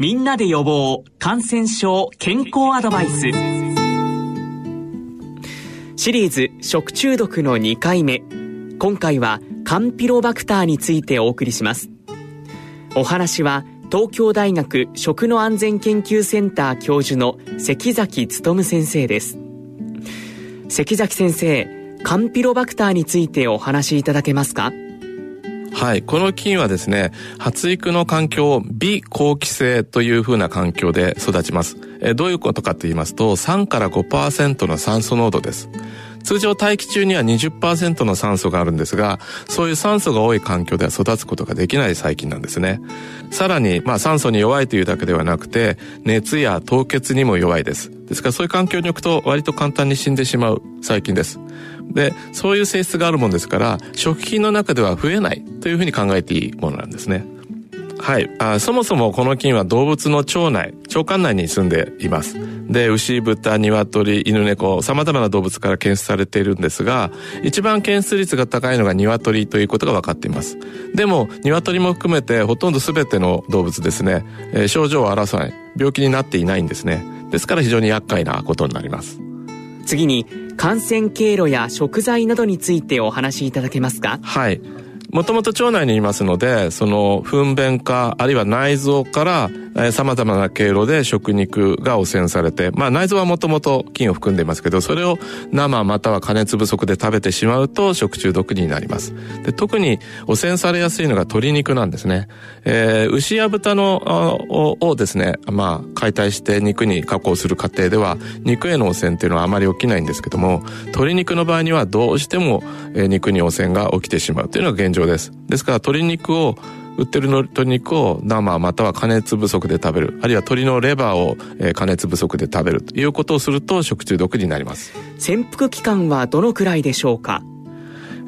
みんなで予防感染症健康アドバイス。シリーズ食中毒の2回目。今回はカンピロバクターについてお送りします。お話は東京大学食の安全研究センター教授の関崎努先生です。関崎先生カンピロバクターについてお話しいただけますか？はい。この菌はですね、発育の環境を微好気性というふうな環境で育ちます。えどういうことかと言いますと、3から5%の酸素濃度です。通常大気中には20%の酸素があるんですが、そういう酸素が多い環境では育つことができない細菌なんですね。さらに、まあ酸素に弱いというだけではなくて、熱や凍結にも弱いです。ですからそういう環境に置くと割と簡単に死んでしまう細菌です。で、そういう性質があるもんですから、食品の中では増えないというふうに考えていいものなんですね。はいあ。そもそもこの菌は動物の腸内、腸管内に住んでいます。で、牛、豚、鶏、犬、猫、様々な動物から検出されているんですが、一番検出率が高いのが鶏ということが分かっています。でも、鶏も含めてほとんど全ての動物ですね、えー、症状を表さない、病気になっていないんですね。ですから非常に厄介なことになります。次に、感染経路や食材などについてお話しいただけますか？はい。もともと腸内にいますので、その糞便か、あるいは内臓から、様々な経路で食肉が汚染されて、まあ内臓はもともと菌を含んでいますけど、それを生または加熱不足で食べてしまうと食中毒になります。で特に汚染されやすいのが鶏肉なんですね。えー、牛や豚のをですね、まあ解体して肉に加工する過程では、肉への汚染っていうのはあまり起きないんですけども、鶏肉の場合にはどうしても、肉に汚染が起きてしまうというのが現状です。ですから鶏肉を売ってる鶏肉を生または加熱不足で食べるあるいは鶏のレバーを加熱不足で食べるということをすると食中毒になります潜伏期間はどのくらいでしょうか？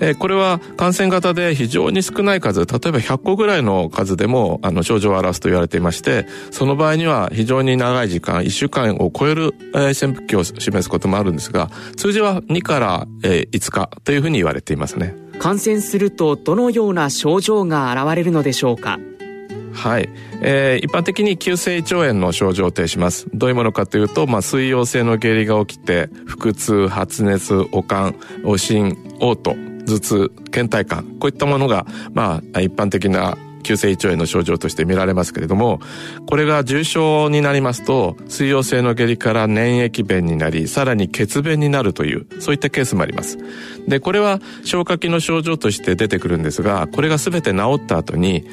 えこれは感染型で非常に少ない数、例えば100個ぐらいの数でもあの症状を表すと言われていまして、その場合には非常に長い時間、1週間を超える、え潜伏期を示すこともあるんですが、通常は2から、え5日というふうに言われていますね。感染するとどのような症状が現れるのでしょうか？はい、えー、一般的に急性胃腸炎の症状を呈します。どういうものかというと、まあ、水溶性の下痢が起きて腹痛発熱悪寒悪心嘔吐頭痛倦怠感こういったものが、まあ、一般的な急性胃腸炎の症状として見られますけれども、これが重症になりますと、水溶性の下痢から粘液便になり、さらに血便になるという、そういったケースもあります。で、これは消化器の症状として出てくるんですが、これが全て治った後に、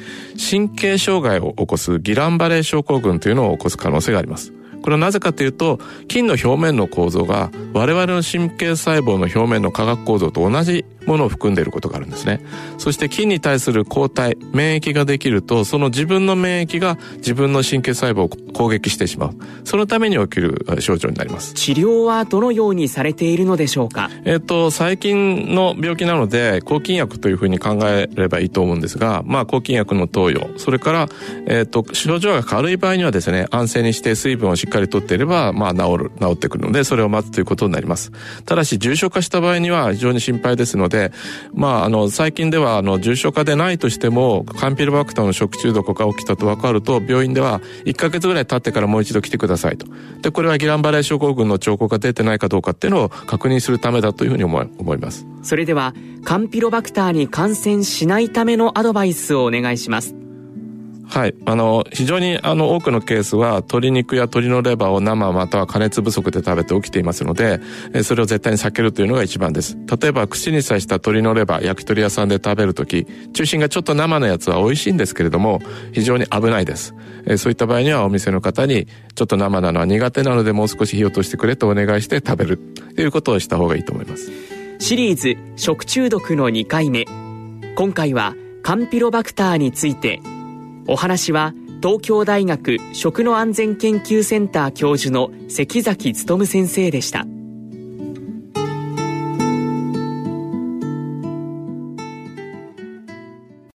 神経障害を起こすギランバレー症候群というのを起こす可能性があります。これはなぜかというと、菌の表面の構造が我々の神経細胞の表面の化学構造と同じものを含んでいることがあるんですね。そして菌に対する抗体、免疫ができると、その自分の免疫が自分の神経細胞を攻撃してしまう。そのために起きる症状になります。治療はどのようにされているのでしょうか？えっ、と、最近の病気なので、抗菌薬というふうに考えればいいと思うんですが、まあ、抗菌薬の投与、それから、えっ、と、症状が軽い場合にはですね、安静にして水分をしっかりとっていれば、まあ、治る、治ってくるので、それを待つということになります。ただし、重症化した場合には非常に心配ですので、まあ、あの、最近では、あの、重症化でないとしても、カンピロバクターの食中毒が起きたと分かると、病院では1か月ぐらい経ってからもう一度来てくださいと。で、これはギランバレー症候群の兆候が出てないかどうかっていうのを確認するためだというふうに思い思います。それでは、カンピロバクターに感染しないためのアドバイスをお願いします。はい。あの、非常にあの多くのケースは鶏肉や鶏のレバーを生または加熱不足で食べて起きていますので、それを絶対に避けるというのが一番です。例えば口に刺した鶏のレバー、焼き鳥屋さんで食べるとき、中心がちょっと生のやつは美味しいんですけれども、非常に危ないです。そういった場合にはお店の方に、ちょっと生なのは苦手なのでもう少し火を通してくれとお願いして食べるということをした方がいいと思います。シリーズ食中毒の2回目。今回はカンピロバクターについてお話は東京大学食の安全研究センター教授の関崎努先生でした。